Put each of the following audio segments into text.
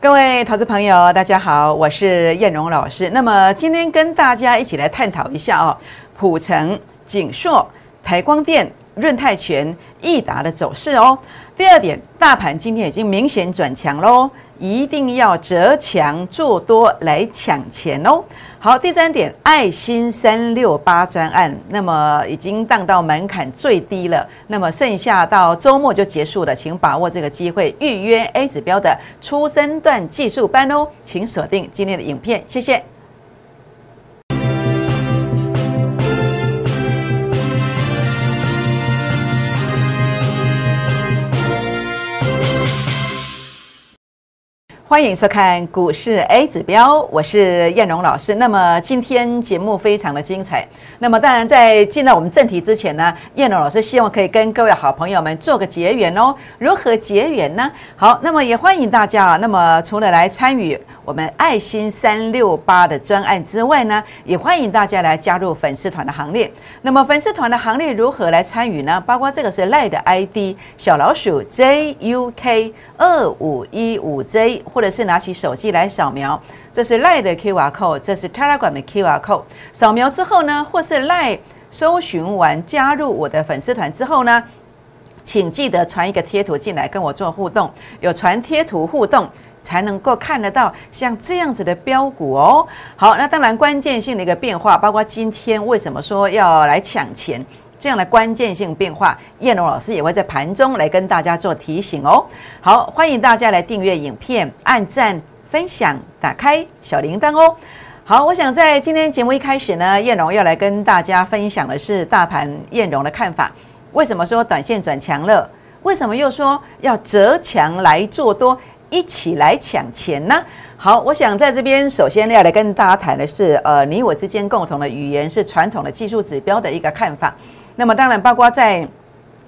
各位投资朋友，大家好，我是燕荣老师。那么今天跟大家一起来探讨一下哦，普成、景硕、台光电、润泰全、益达的走势哦。第二点，大盘今天已经明显转强喽，一定要折强做多来抢钱哦。好，第三点，爱心三六八专案，那么已经降到门槛最低了，那么剩下到周末就结束了，请把握这个机会预约 A 指标的初生段技术班哦，请锁定今天的影片，谢谢。欢迎收看股市 A 指标，我是燕荣老师。那么今天节目非常的精彩。那么当然在进到我们正题之前呢，燕荣老师希望可以跟各位好朋友们做个结缘哦。如何结缘呢？好，那么也欢迎大家啊。那么除了来参与我们爱心三六八的专案之外呢，也欢迎大家来加入粉丝团的行列。那么粉丝团的行列如何来参与呢？包括这个是赖的 ID 小老鼠 JUK 二五一五 J。或者是拿起手机来扫描，这是 Line 的 QR code，这是 Telegram 的 QR code。扫描之后呢，或是 Line 搜寻完加入我的粉丝团之后呢，请记得传一个贴图进来跟我做互动。有传贴图互动，才能够看得到像这样子的标股哦。好，那当然关键性的一个变化，包括今天为什么说要来抢钱。这样的关键性变化，燕龙老师也会在盘中来跟大家做提醒哦。好，欢迎大家来订阅影片、按赞、分享、打开小铃铛哦。好，我想在今天节目一开始呢，燕龙要来跟大家分享的是大盘燕龙的看法。为什么说短线转强了？为什么又说要折强来做多，一起来抢钱呢？好，我想在这边首先要来跟大家谈的是，呃，你我之间共同的语言是传统的技术指标的一个看法。那么当然，包括在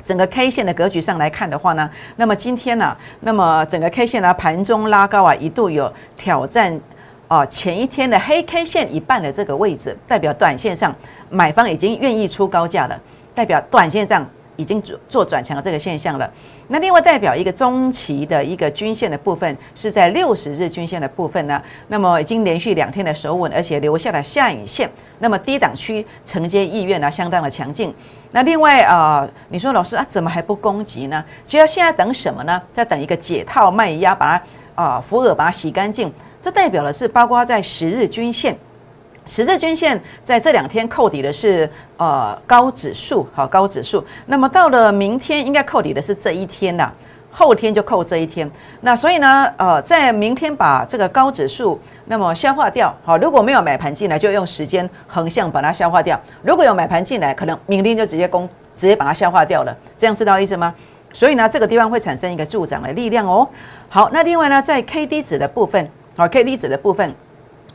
整个 K 线的格局上来看的话呢，那么今天呢，那么整个 K 线呢盘中拉高啊，一度有挑战啊前一天的黑 K 线一半的这个位置，代表短线上买方已经愿意出高价了，代表短线上。已经做做转强的这个现象了。那另外代表一个中期的一个均线的部分是在六十日均线的部分呢，那么已经连续两天的守稳，而且留下了下影线。那么低档区承接意愿呢，相当的强劲。那另外啊，你说老师啊，怎么还不攻击呢？就要现在等什么呢？在等一个解套卖压，把它啊扶额把它洗干净。这代表的是包括在十日均线。十日均线在这两天扣底的是呃高指数，好高指数。那么到了明天应该扣底的是这一天呐，后天就扣这一天。那所以呢，呃，在明天把这个高指数那么消化掉，好，如果没有买盘进来，就用时间横向把它消化掉；如果有买盘进来，可能明天就直接攻，直接把它消化掉了。这样知道意思吗？所以呢，这个地方会产生一个助长的力量哦。好，那另外呢，在 K D 值的部分，好，K D 值的部分。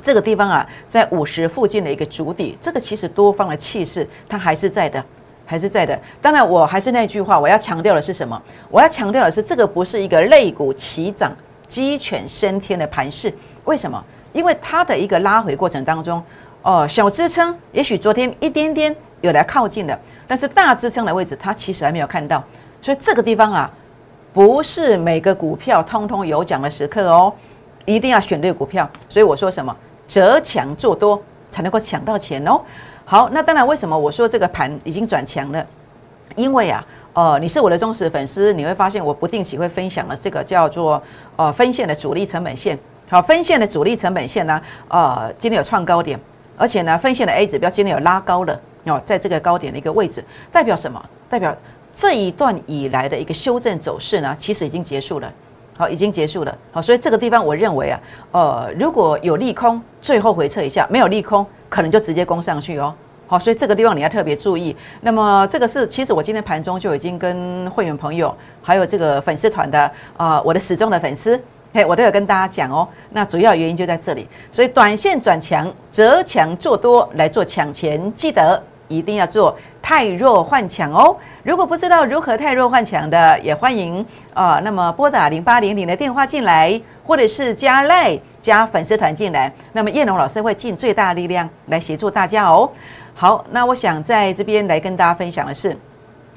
这个地方啊，在五十附近的一个主底，这个其实多方的气势它还是在的，还是在的。当然，我还是那句话，我要强调的是什么？我要强调的是，这个不是一个肋骨齐涨、鸡犬升天的盘势。为什么？因为它的一个拉回过程当中，哦，小支撑也许昨天一点点有来靠近的，但是大支撑的位置它其实还没有看到。所以这个地方啊，不是每个股票通通有奖的时刻哦，一定要选对股票。所以我说什么？折强做多才能够抢到钱哦。好，那当然，为什么我说这个盘已经转强了？因为啊，呃，你是我的忠实粉丝，你会发现我不定期会分享了这个叫做呃分线的主力成本线。好，分线的主力成本线呢，呃，今天有创高点，而且呢，分线的 A 指标今天有拉高了哦，在这个高点的一个位置，代表什么？代表这一段以来的一个修正走势呢，其实已经结束了。好，已经结束了。好，所以这个地方我认为啊，呃，如果有利空，最后回撤一下；没有利空，可能就直接攻上去哦。好，所以这个地方你要特别注意。那么这个是，其实我今天盘中就已经跟会员朋友，还有这个粉丝团的啊，我的始终的粉丝，嘿，我都有跟大家讲哦。那主要原因就在这里，所以短线转强，折强做多来做抢钱，记得一定要做。太弱换强哦！如果不知道如何太弱换强的，也欢迎啊，那么拨打零八零零的电话进来，或者是加赖加粉丝团进来，那么叶龙老师会尽最大力量来协助大家哦。好，那我想在这边来跟大家分享的是，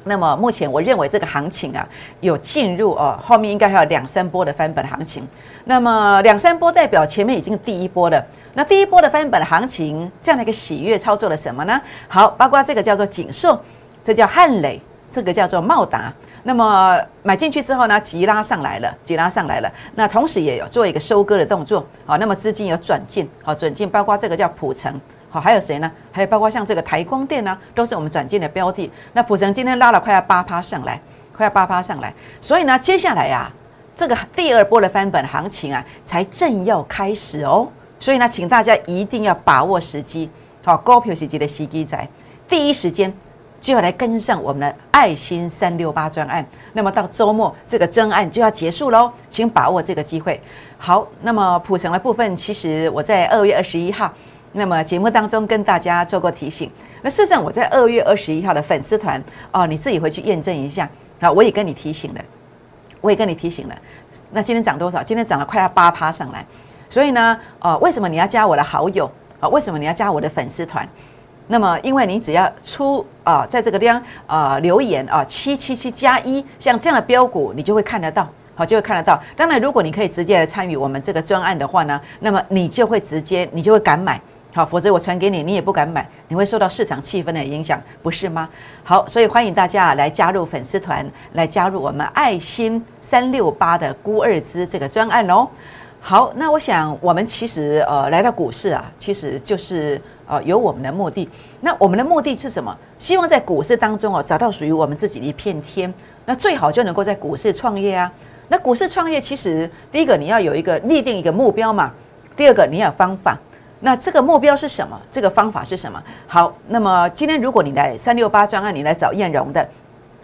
那么目前我认为这个行情啊，有进入哦，后面应该还有两三波的翻本行情。那么两三波代表前面已经第一波了。那第一波的翻本行情，这样的一个喜悦操作了什么呢？好，包括这个叫做锦硕，这叫汉磊，这个叫做茂达。那么买进去之后呢，急拉上来了，急拉上来了。那同时也有做一个收割的动作。好，那么资金有转进，好转进，包括这个叫普成。好，还有谁呢？还有包括像这个台光电呢，都是我们转进的标的。那普成今天拉了快要八趴上来，快要八趴上来。所以呢，接下来呀，这个第二波的翻本行情啊，才正要开始哦。所以呢，请大家一定要把握时机，好，高票时机的时机在第一时间就要来跟上我们的爱心三六八专案。那么到周末这个专案就要结束喽，请把握这个机会。好，那么普成的部分，其实我在二月二十一号。那么节目当中跟大家做过提醒，那事实上我在二月二十一号的粉丝团哦，你自己回去验证一下啊，我也跟你提醒了，我也跟你提醒了。那今天涨多少？今天涨了快要八趴上来，所以呢，呃，为什么你要加我的好友啊？为什么你要加我的粉丝团？那么因为你只要出啊，在这个地方啊留言啊七七七加一，像这样的标股，你就会看得到，好就会看得到。当然，如果你可以直接来参与我们这个专案的话呢，那么你就会直接，你就会敢买。好，否则我传给你，你也不敢买，你会受到市场气氛的影响，不是吗？好，所以欢迎大家来加入粉丝团，来加入我们爱心三六八的孤二资这个专案哦。好，那我想我们其实呃来到股市啊，其实就是呃有我们的目的。那我们的目的是什么？希望在股市当中哦找到属于我们自己的一片天。那最好就能够在股市创业啊。那股市创业其实第一个你要有一个立定一个目标嘛，第二个你要有方法。那这个目标是什么？这个方法是什么？好，那么今天如果你来三六八专案，你来找燕荣的，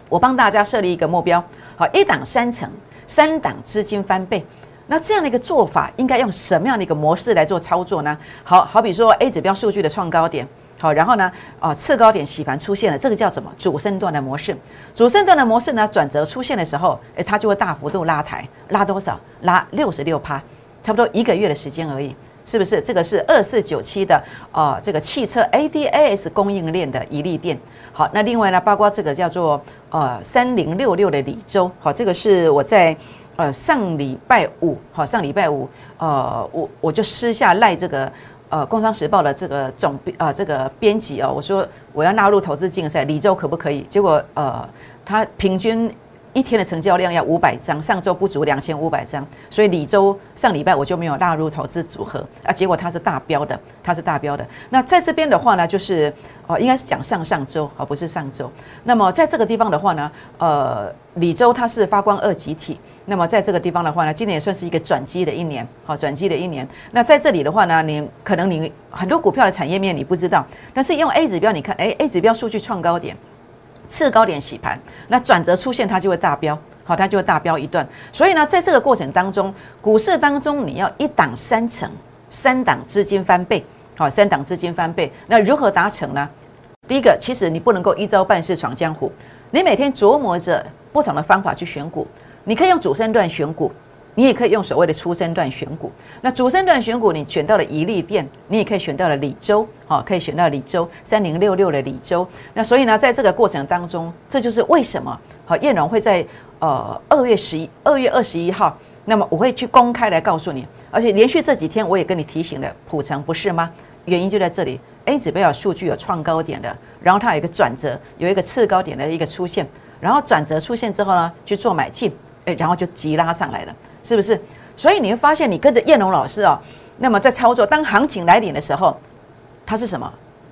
我帮大家设立一个目标，好，一档三成，三档资金翻倍。那这样的一个做法，应该用什么样的一个模式来做操作呢？好好比说 A 指标数据的创高点，好，然后呢，啊次高点洗盘出现了，这个叫什么？主升段的模式。主升段的模式呢，转折出现的时候，诶，它就会大幅度拉抬，拉多少？拉六十六趴，差不多一个月的时间而已。是不是这个是二四九七的呃这个汽车 ADAS 供应链的一利店？好，那另外呢，包括这个叫做呃三零六六的李州，好，这个是我在呃上礼拜五，好上礼拜五，呃我我就私下赖这个呃工商时报的这个总编呃这个编辑哦，我说我要纳入投资竞赛，李周可不可以？结果呃他平均。一天的成交量要五百张，上周不足两千五百张，所以李周上礼拜我就没有纳入投资组合啊。结果它是大标的，它是大标的。那在这边的话呢，就是哦，应该是讲上上周而不是上周。那么在这个地方的话呢，呃，李周它是发光二极体。那么在这个地方的话呢，今年也算是一个转机的一年，好，转机的一年。那在这里的话呢，你可能你很多股票的产业面你不知道，但是用 A 指标，你看，哎，A 指标数据创高点。次高点洗盘，那转折出现，它就会大标，好，它就会大标一段。所以呢，在这个过程当中，股市当中你要一档三成，三档资金翻倍，好，三档资金翻倍，那如何达成呢？第一个，其实你不能够一招半式闯江湖，你每天琢磨着不同的方法去选股，你可以用主升段选股。你也可以用所谓的初升段选股，那主升段选股，你选到了宜利店，你也可以选到了李州，好，可以选到李州三零六六的李州。那所以呢，在这个过程当中，这就是为什么好燕荣会在呃二月十一、二月二十一号，那么我会去公开来告诉你，而且连续这几天我也跟你提醒了普成，不是吗？原因就在这里，A 指标数据有创高点的，然后它有一个转折，有一个次高点的一个出现，然后转折出现之后呢，去做买进，诶，然后就急拉上来了。是不是？所以你会发现，你跟着燕龙老师哦，那么在操作，当行情来临的时候，它是什么？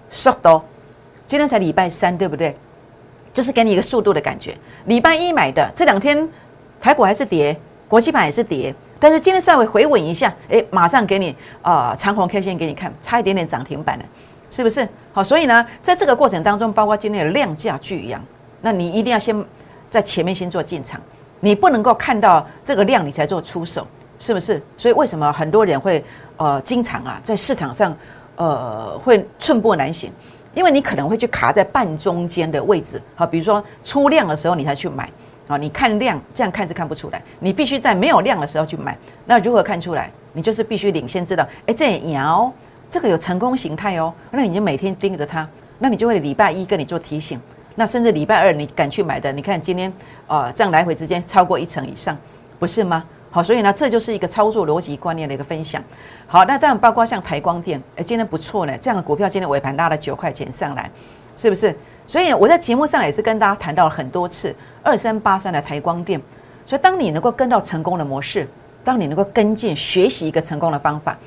速度。今天才礼拜三，对不对？就是给你一个速度的感觉。礼拜一买的，这两天台股还是跌，国际盘也是跌，但是今天稍微回稳一下，哎，马上给你啊长红 K 线给你看，差一点点涨停板了，是不是？好，所以呢，在这个过程当中，包括今天的量价巨阳，那你一定要先在前面先做进场。你不能够看到这个量，你才做出手，是不是？所以为什么很多人会呃经常啊在市场上呃会寸步难行？因为你可能会去卡在半中间的位置，好，比如说出量的时候你才去买，啊，你看量这样看是看不出来，你必须在没有量的时候去买。那如何看出来？你就是必须领先知道，哎，这摇这个有成功形态哦，那你就每天盯着它，那你就会礼拜一跟你做提醒，那甚至礼拜二你敢去买的，你看今天呃这样来回之间超过一成以上，不是吗？好，所以呢，这就是一个操作逻辑观念的一个分享。好，那当然包括像台光电，哎，今天不错呢，这样的股票今天尾盘拉了九块钱上来，是不是？所以我在节目上也是跟大家谈到了很多次二三八三的台光电。所以当你能够跟到成功的模式，当你能够跟进学习一个成功的方法。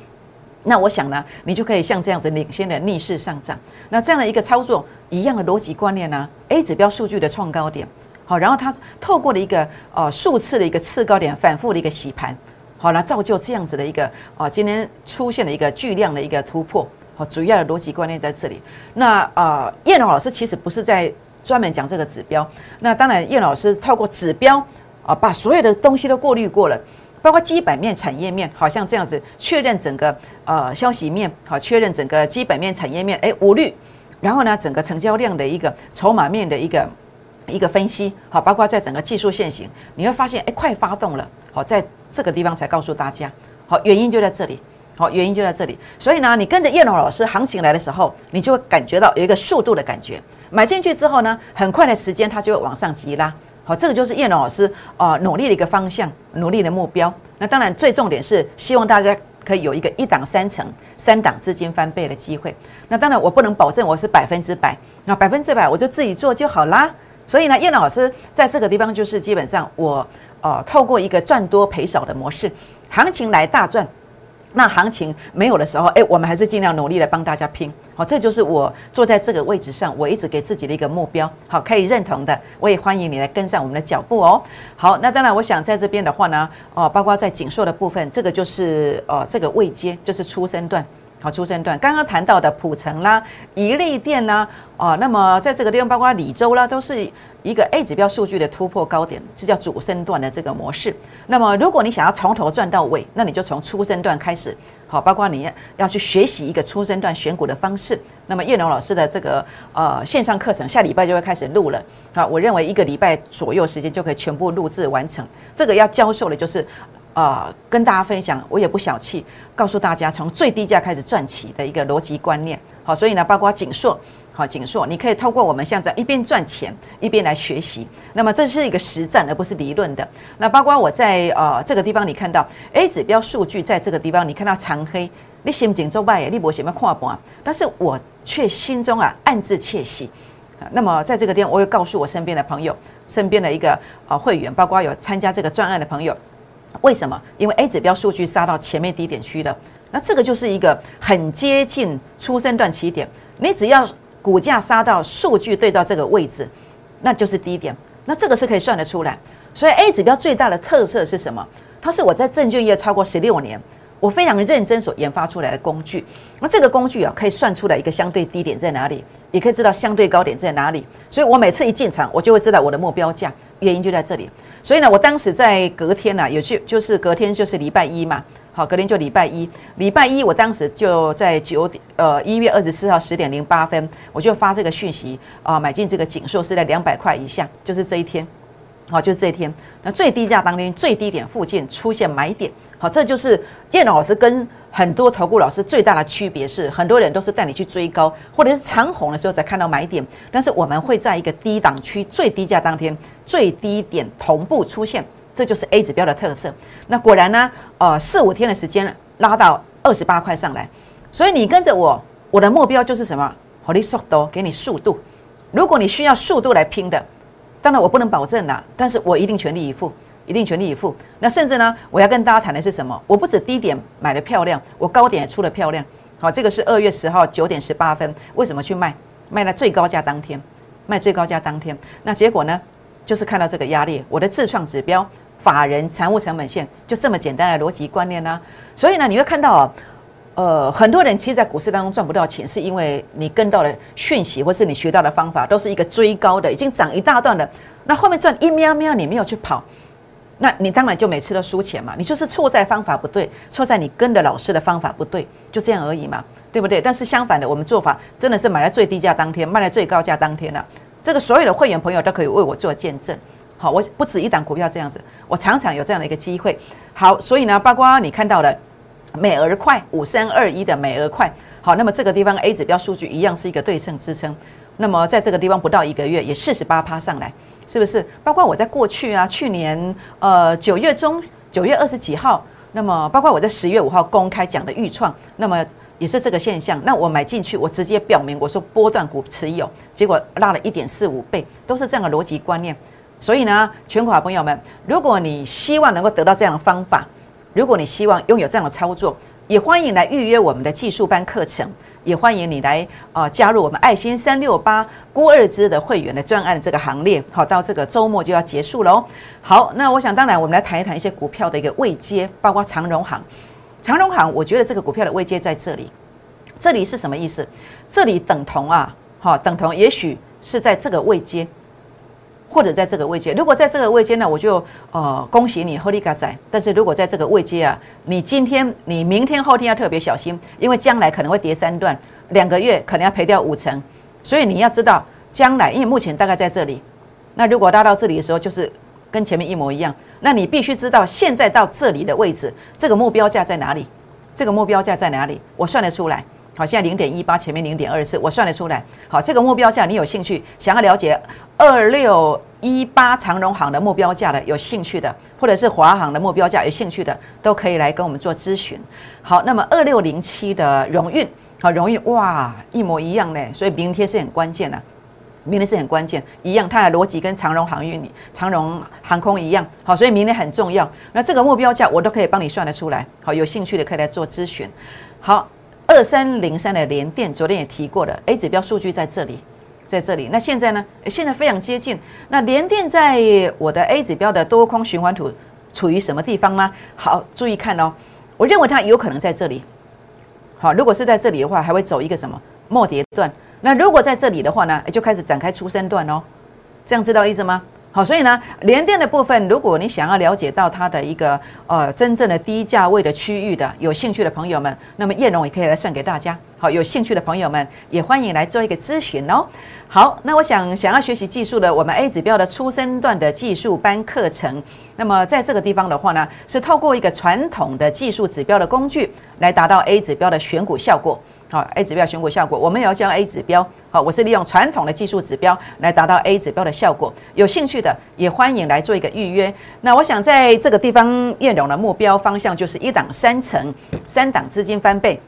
那我想呢，你就可以像这样子领先的逆势上涨。那这样的一个操作，一样的逻辑观念呢？A 指标数据的创高点，好，然后它透过了一个呃数次的一个次高点，反复的一个洗盘，好，来造就这样子的一个啊，今天出现了一个巨量的一个突破。好，主要的逻辑观念在这里。那呃，叶龙老师其实不是在专门讲这个指标。那当然，叶老师透过指标啊，把所有的东西都过滤过了。包括基本面、产业面，好像这样子确认整个呃消息面，好确认整个基本面、产业面，哎无虑，然后呢，整个成交量的一个筹码面的一个一个分析，好，包括在整个技术线型，你会发现哎快发动了，好在这个地方才告诉大家，好原因就在这里，好原因就在这里，所以呢，你跟着叶龙老师行情来的时候，你就会感觉到有一个速度的感觉，买进去之后呢，很快的时间它就会往上急拉。好，这个就是叶龙老师啊努力的一个方向，努力的目标。那当然最重点是希望大家可以有一个一档三成、三档资金翻倍的机会。那当然我不能保证我是百分之百，那百分之百我就自己做就好啦。所以呢，叶老师在这个地方就是基本上我呃透过一个赚多赔少的模式，行情来大赚。那行情没有的时候，哎，我们还是尽量努力的帮大家拼，好，这就是我坐在这个位置上，我一直给自己的一个目标，好，可以认同的，我也欢迎你来跟上我们的脚步哦。好，那当然，我想在这边的话呢，哦，包括在紧缩的部分，这个就是呃这个位阶，就是出生段。好，出生段刚刚谈到的普城啦、宜利店啦，啊，那么在这个地方，包括李州啦，都是一个 A 指标数据的突破高点，这叫主升段的这个模式。那么，如果你想要从头赚到尾，那你就从初升段开始。好，包括你要去学习一个初升段选股的方式。那么，叶龙老师的这个呃线上课程，下礼拜就会开始录了。好，我认为一个礼拜左右时间就可以全部录制完成。这个要教授的就是。啊，跟大家分享，我也不小气，告诉大家从最低价开始赚起的一个逻辑观念。好，所以呢，包括锦硕，好锦硕，你可以透过我们现在一边赚钱一边来学习。那么这是一个实战，而不是理论的。那包括我在呃这个地方，你看到 A 指标数据在这个地方，你看到长黑，你心情周拜，你博什么看盘？但是我却心中啊暗自窃喜。那么在这个地方，我又告诉我身边的朋友，身边的一个呃会员，包括有参加这个专案的朋友。为什么？因为 A 指标数据杀到前面低点区了，那这个就是一个很接近出生段起点。你只要股价杀到数据对照这个位置，那就是低点。那这个是可以算得出来。所以 A 指标最大的特色是什么？它是我在证券业超过十六年，我非常认真所研发出来的工具。那这个工具啊，可以算出来一个相对低点在哪里，也可以知道相对高点在哪里。所以我每次一进场，我就会知道我的目标价。原因就在这里。所以呢，我当时在隔天呢，有去就是隔天就是礼拜一嘛，好，隔天就礼拜一，礼拜一我当时就在九点，呃，一月二十四号十点零八分，我就发这个讯息啊，买进这个锦硕是在两百块以下，就是这一天，好，就是这一天，那最低价当天最低点附近出现买点，好，这就是叶老师跟很多投顾老师最大的区别是，很多人都是带你去追高，或者是长红的时候才看到买点，但是我们会在一个低档区最低价当天最低点同步出现，这就是 A 指标的特色。那果然呢，呃，四五天的时间拉到二十八块上来，所以你跟着我，我的目标就是什么？火力速度，给你速度。如果你需要速度来拼的，当然我不能保证啦，但是我一定全力以赴。一定全力以赴。那甚至呢，我要跟大家谈的是什么？我不止低点买的漂亮，我高点也出了漂亮。好，这个是二月十号九点十八分，为什么去卖？卖在最高价当天，卖最高价当天。那结果呢，就是看到这个压力，我的自创指标、法人财务成本线，就这么简单的逻辑观念呢。所以呢，你会看到哦，呃，很多人其实，在股市当中赚不到钱，是因为你跟到了讯息，或是你学到的方法，都是一个追高的，已经涨一大段了。那后面赚一喵喵，你没有去跑。那你当然就每次都输钱嘛，你就是错在方法不对，错在你跟的老师的方法不对，就这样而已嘛，对不对？但是相反的，我们做法真的是买在最低价当天，卖在最高价当天了。这个所有的会员朋友都可以为我做见证。好，我不止一档股票这样子，我常常有这样的一个机会。好，所以呢，包括你看到的美而快五三二一的美而快，好，那么这个地方 A 指标数据一样是一个对称支撑。那么在这个地方不到一个月，也四十八趴上来，是不是？包括我在过去啊，去年呃九月中九月二十几号，那么包括我在十月五号公开讲的预创，那么也是这个现象。那我买进去，我直接表明我说波段股持有，结果拉了一点四五倍，都是这样的逻辑观念。所以呢，全国好朋友们，如果你希望能够得到这样的方法，如果你希望拥有这样的操作，也欢迎来预约我们的技术班课程，也欢迎你来啊加入我们爱心三六八郭二之的会员的专案这个行列。好，到这个周末就要结束喽。好，那我想当然我们来谈一谈一些股票的一个位阶，包括长荣行。长荣行，我觉得这个股票的位阶在这里，这里是什么意思？这里等同啊，好，等同，也许是在这个位阶。或者在这个位阶，如果在这个位阶呢，我就呃恭喜你，合力嘎仔。但是如果在这个位阶啊，你今天、你明天、后天要特别小心，因为将来可能会跌三段，两个月可能要赔掉五成。所以你要知道，将来因为目前大概在这里，那如果拉到这里的时候，就是跟前面一模一样。那你必须知道，现在到这里的位置，这个目标价在哪里？这个目标价在哪里？我算得出来。好，现在零点一八，前面零点二四，我算得出来。好，这个目标价你有兴趣，想要了解二六一八长荣行的目标价的，有兴趣的，或者是华航的目标价有兴趣的，都可以来跟我们做咨询。好，那么二六零七的荣运，好，荣运哇，一模一样嘞，所以明天是很关键的，明天是很关键，一样，它的逻辑跟长荣航运、长荣航空一样。好，所以明天很重要。那这个目标价我都可以帮你算得出来。好，有兴趣的可以来做咨询。好。二三零三的联电，昨天也提过了，A 指标数据在这里，在这里。那现在呢？现在非常接近。那联电在我的 A 指标的多空循环图处于什么地方呢？好，注意看哦。我认为它有可能在这里。好，如果是在这里的话，还会走一个什么末跌段？那如果在这里的话呢，就开始展开出生段哦。这样知道意思吗？好，所以呢，联电的部分，如果你想要了解到它的一个呃真正的低价位的区域的，有兴趣的朋友们，那么叶龙也可以来算给大家。好，有兴趣的朋友们也欢迎来做一个咨询哦。好，那我想想要学习技术的，我们 A 指标的初生段的技术班课程，那么在这个地方的话呢，是透过一个传统的技术指标的工具来达到 A 指标的选股效果。好，A 指标选股效果，我们也要将 A 指标。好，我是利用传统的技术指标来达到 A 指标的效果。有兴趣的也欢迎来做一个预约。那我想在这个地方，叶荣的目标方向就是一档三成，三档资金翻倍。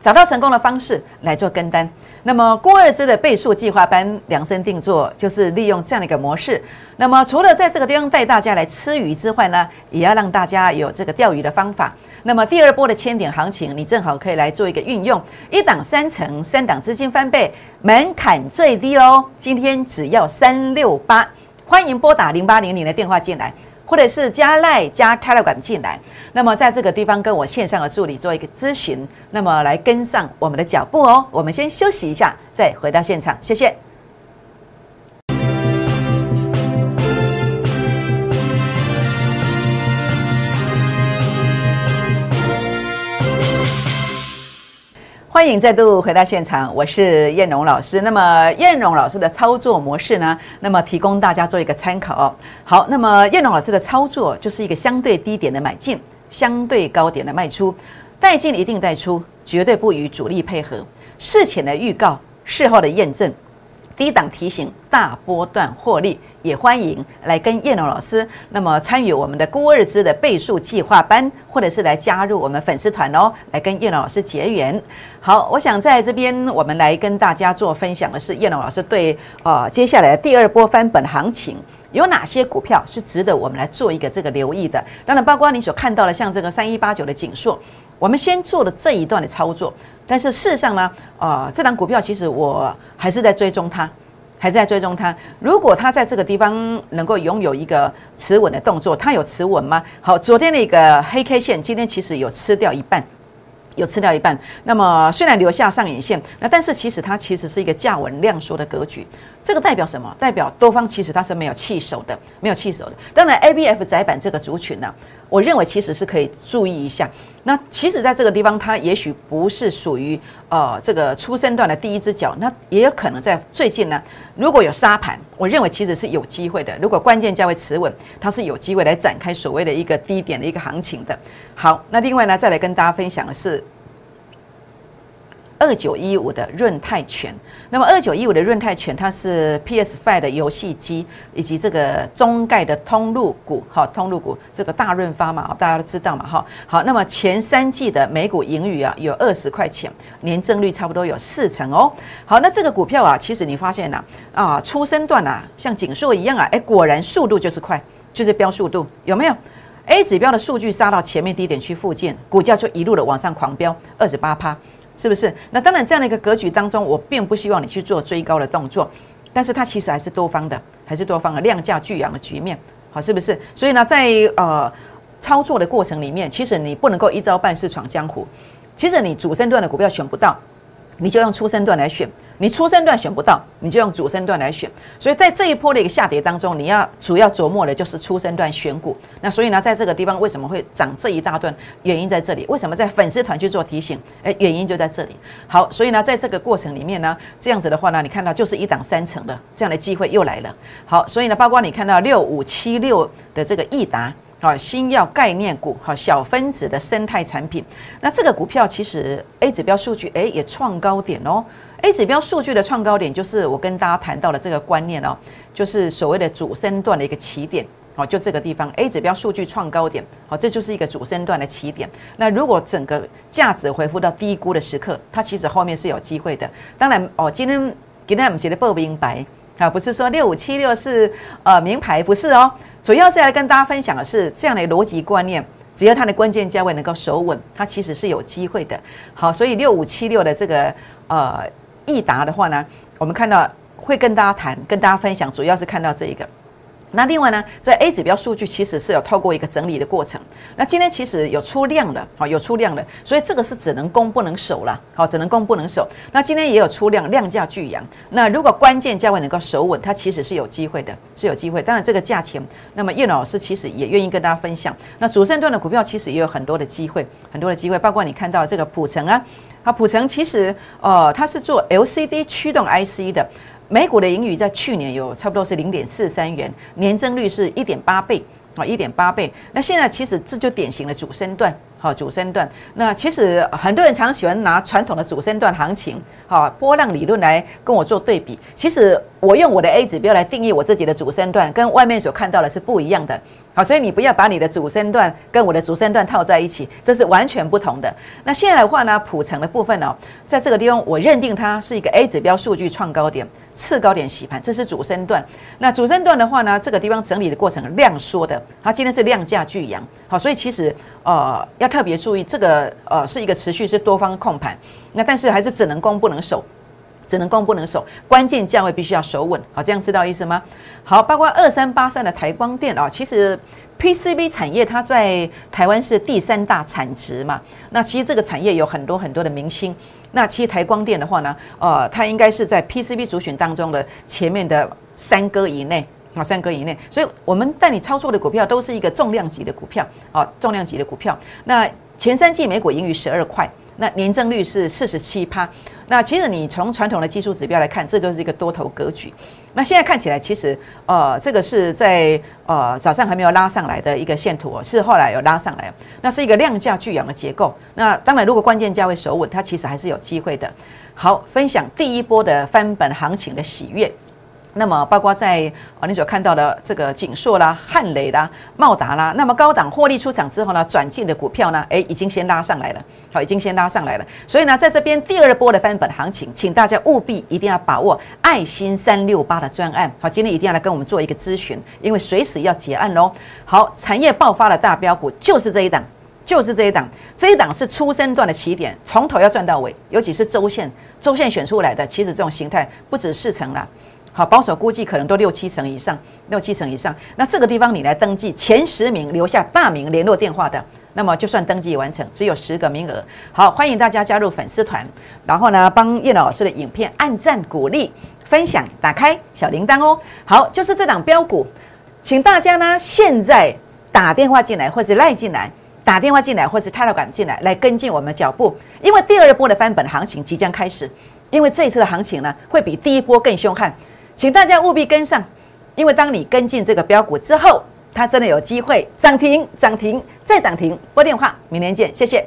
找到成功的方式来做跟单，那么郭二之的倍数计划班量身定做，就是利用这样的一个模式。那么除了在这个地方带大家来吃鱼之外呢，也要让大家有这个钓鱼的方法。那么第二波的千点行情，你正好可以来做一个运用，一档三成，三档资金翻倍，门槛最低喽。今天只要三六八，欢迎拨打零八零零的电话进来。或者是加赖加 Telegram 进来，那么在这个地方跟我线上的助理做一个咨询，那么来跟上我们的脚步哦。我们先休息一下，再回到现场，谢谢。欢迎再度回到现场，我是燕荣老师。那么燕荣老师的操作模式呢？那么提供大家做一个参考。好，那么燕荣老师的操作就是一个相对低点的买进，相对高点的卖出，带进一定带出，绝对不与主力配合。事前的预告，事后的验证。低档提醒，大波段获利，也欢迎来跟叶龙老师，那么参与我们的孤二之的倍数计划班，或者是来加入我们粉丝团哦，来跟叶龙老师结缘。好，我想在这边我们来跟大家做分享的是，叶龙老师对呃接下来第二波翻本行情有哪些股票是值得我们来做一个这个留意的。当然，包括你所看到的像这个三一八九的景硕，我们先做了这一段的操作。但是事实上呢，呃，这档股票其实我还是在追踪它，还是在追踪它。如果它在这个地方能够拥有一个持稳的动作，它有持稳吗？好，昨天的一个黑 K 线，今天其实有吃掉一半。有吃掉一半，那么虽然留下上影线，那但是其实它其实是一个价稳量缩的格局，这个代表什么？代表多方其实它是没有弃手的，没有弃手的。当然，A B F 窄板这个族群呢，我认为其实是可以注意一下。那其实在这个地方，它也许不是属于呃这个出生段的第一只脚，那也有可能在最近呢，如果有沙盘，我认为其实是有机会的。如果关键价位持稳，它是有机会来展开所谓的一个低点的一个行情的。好，那另外呢，再来跟大家分享的是二九一五的润泰全。那么二九一五的润泰全，它是 PS Five 的游戏机以及这个中概的通路股，哈，通路股这个大润发嘛，大家都知道嘛，哈，好，那么前三季的每股盈余啊，有二十块钱，年增率差不多有四成哦。好，那这个股票啊，其实你发现呐，啊，出生段啊，像锦硕一样啊，哎，果然速度就是快，就是飙速度，有没有？A 指标的数据杀到前面低点区附近，股价就一路的往上狂飙，二十八趴。是不是？那当然，这样的一个格局当中，我并不希望你去做追高的动作，但是它其实还是多方的，还是多方的量价俱扬的局面，好，是不是？所以呢，在呃操作的过程里面，其实你不能够一招半式闯江湖，其实你主升段的股票选不到。你就用初升段来选，你初升段选不到，你就用主升段来选。所以在这一波的一个下跌当中，你要主要琢磨的就是初升段选股。那所以呢，在这个地方为什么会涨这一大段？原因在这里。为什么在粉丝团去做提醒？诶，原因就在这里。好，所以呢，在这个过程里面呢，这样子的话呢，你看到就是一档三成的这样的机会又来了。好，所以呢，包括你看到六五七六的这个益达。好，新药概念股，好，小分子的生态产品。那这个股票其实 A 指标数据，哎，也创高点哦。A 指标数据的创高点，就是我跟大家谈到的这个观念哦，就是所谓的主升段的一个起点。好，就这个地方 A 指标数据创高点，好，这就是一个主升段的起点。那如果整个价值回复到低估的时刻，它其实后面是有机会的。当然哦，今天今天我们觉得不明白啊，不是说六五七六是呃名牌，不是哦。主要是来跟大家分享的是这样的逻辑观念，只要它的关键价位能够守稳，它其实是有机会的。好，所以六五七六的这个呃益达的话呢，我们看到会跟大家谈，跟大家分享，主要是看到这一个。那另外呢，在 A 指标数据其实是有透过一个整理的过程。那今天其实有出量了，好有出量了，所以这个是只能攻不能守了，好只能攻不能守。那今天也有出量，量价俱扬。那如果关键价位能够守稳，它其实是有机会的，是有机会。当然这个价钱，那么叶老师其实也愿意跟大家分享。那主升段的股票其实也有很多的机会，很多的机会，包括你看到这个普成啊，好普成其实呃它是做 LCD 驱动 IC 的。美股的盈余在去年有差不多是零点四三元，年增率是一点八倍啊，一点八倍。那现在其实这就典型的主升段，好主升段。那其实很多人常喜欢拿传统的主升段行情，好波浪理论来跟我做对比。其实我用我的 A 指标来定义我自己的主升段，跟外面所看到的是不一样的。好，所以你不要把你的主升段跟我的主升段套在一起，这是完全不同的。那现在的话呢，普成的部分呢，在这个地方我认定它是一个 A 指标数据创高点。次高点洗盘，这是主升段。那主升段的话呢，这个地方整理的过程量缩的，它今天是量价俱扬。好，所以其实呃要特别注意，这个呃是一个持续是多方控盘。那但是还是只能攻不能守，只能攻不能守，关键价位必须要守稳。好，这样知道意思吗？好，包括二三八三的台光电啊，其实 PCB 产业它在台湾是第三大产值嘛。那其实这个产业有很多很多的明星。那其实台光电的话呢，呃，它应该是在 PCB 主选当中的前面的三哥以内啊，三哥以内。所以我们带你操作的股票都是一个重量级的股票啊，重量级的股票。那前三季每股盈余十二块。那年增率是四十七趴。那其实你从传统的技术指标来看，这就是一个多头格局。那现在看起来，其实呃，这个是在呃早上还没有拉上来的一个线图，是后来有拉上来。那是一个量价巨扬的结构。那当然，如果关键价位守稳，它其实还是有机会的。好，分享第一波的翻本行情的喜悦。那么，包括在啊，你所看到的这个锦硕啦、汉雷啦、茂达啦，那么高档获利出场之后呢，转进的股票呢，诶，已经先拉上来了，好，已经先拉上来了。所以呢，在这边第二波的翻本行情，请大家务必一定要把握爱心三六八的专案。好，今天一定要来跟我们做一个咨询，因为随时要结案喽。好，产业爆发的大标股就是这一档，就是这一档，这一档是初生段的起点，从头要赚到尾，尤其是周线，周线选出来的，其实这种形态不止四成了。好，保守估计可能都六七成以上，六七成以上。那这个地方你来登记前十名，留下大名、联络电话的，那么就算登记完成，只有十个名额。好，欢迎大家加入粉丝团，然后呢，帮叶老师的影片按赞、鼓励、分享、打开小铃铛哦。好，就是这档标股，请大家呢现在打电话进来，或是赖进来，打电话进来，或是泰勒管进来，来跟进我们脚步，因为第二波的翻本行情即将开始，因为这一次的行情呢，会比第一波更凶悍。请大家务必跟上，因为当你跟进这个标股之后，它真的有机会涨停、涨停再涨停。拨电话，明天见，谢谢。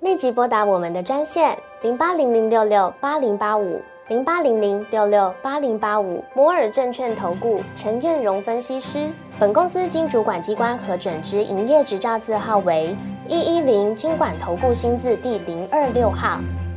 立即拨打我们的专线零八零零六六八零八五零八零零六六八零八五摩尔证券投顾陈彦荣分析师。本公司经主管机关核准之营业执照字号为一一零金管投顾新字第零二六号。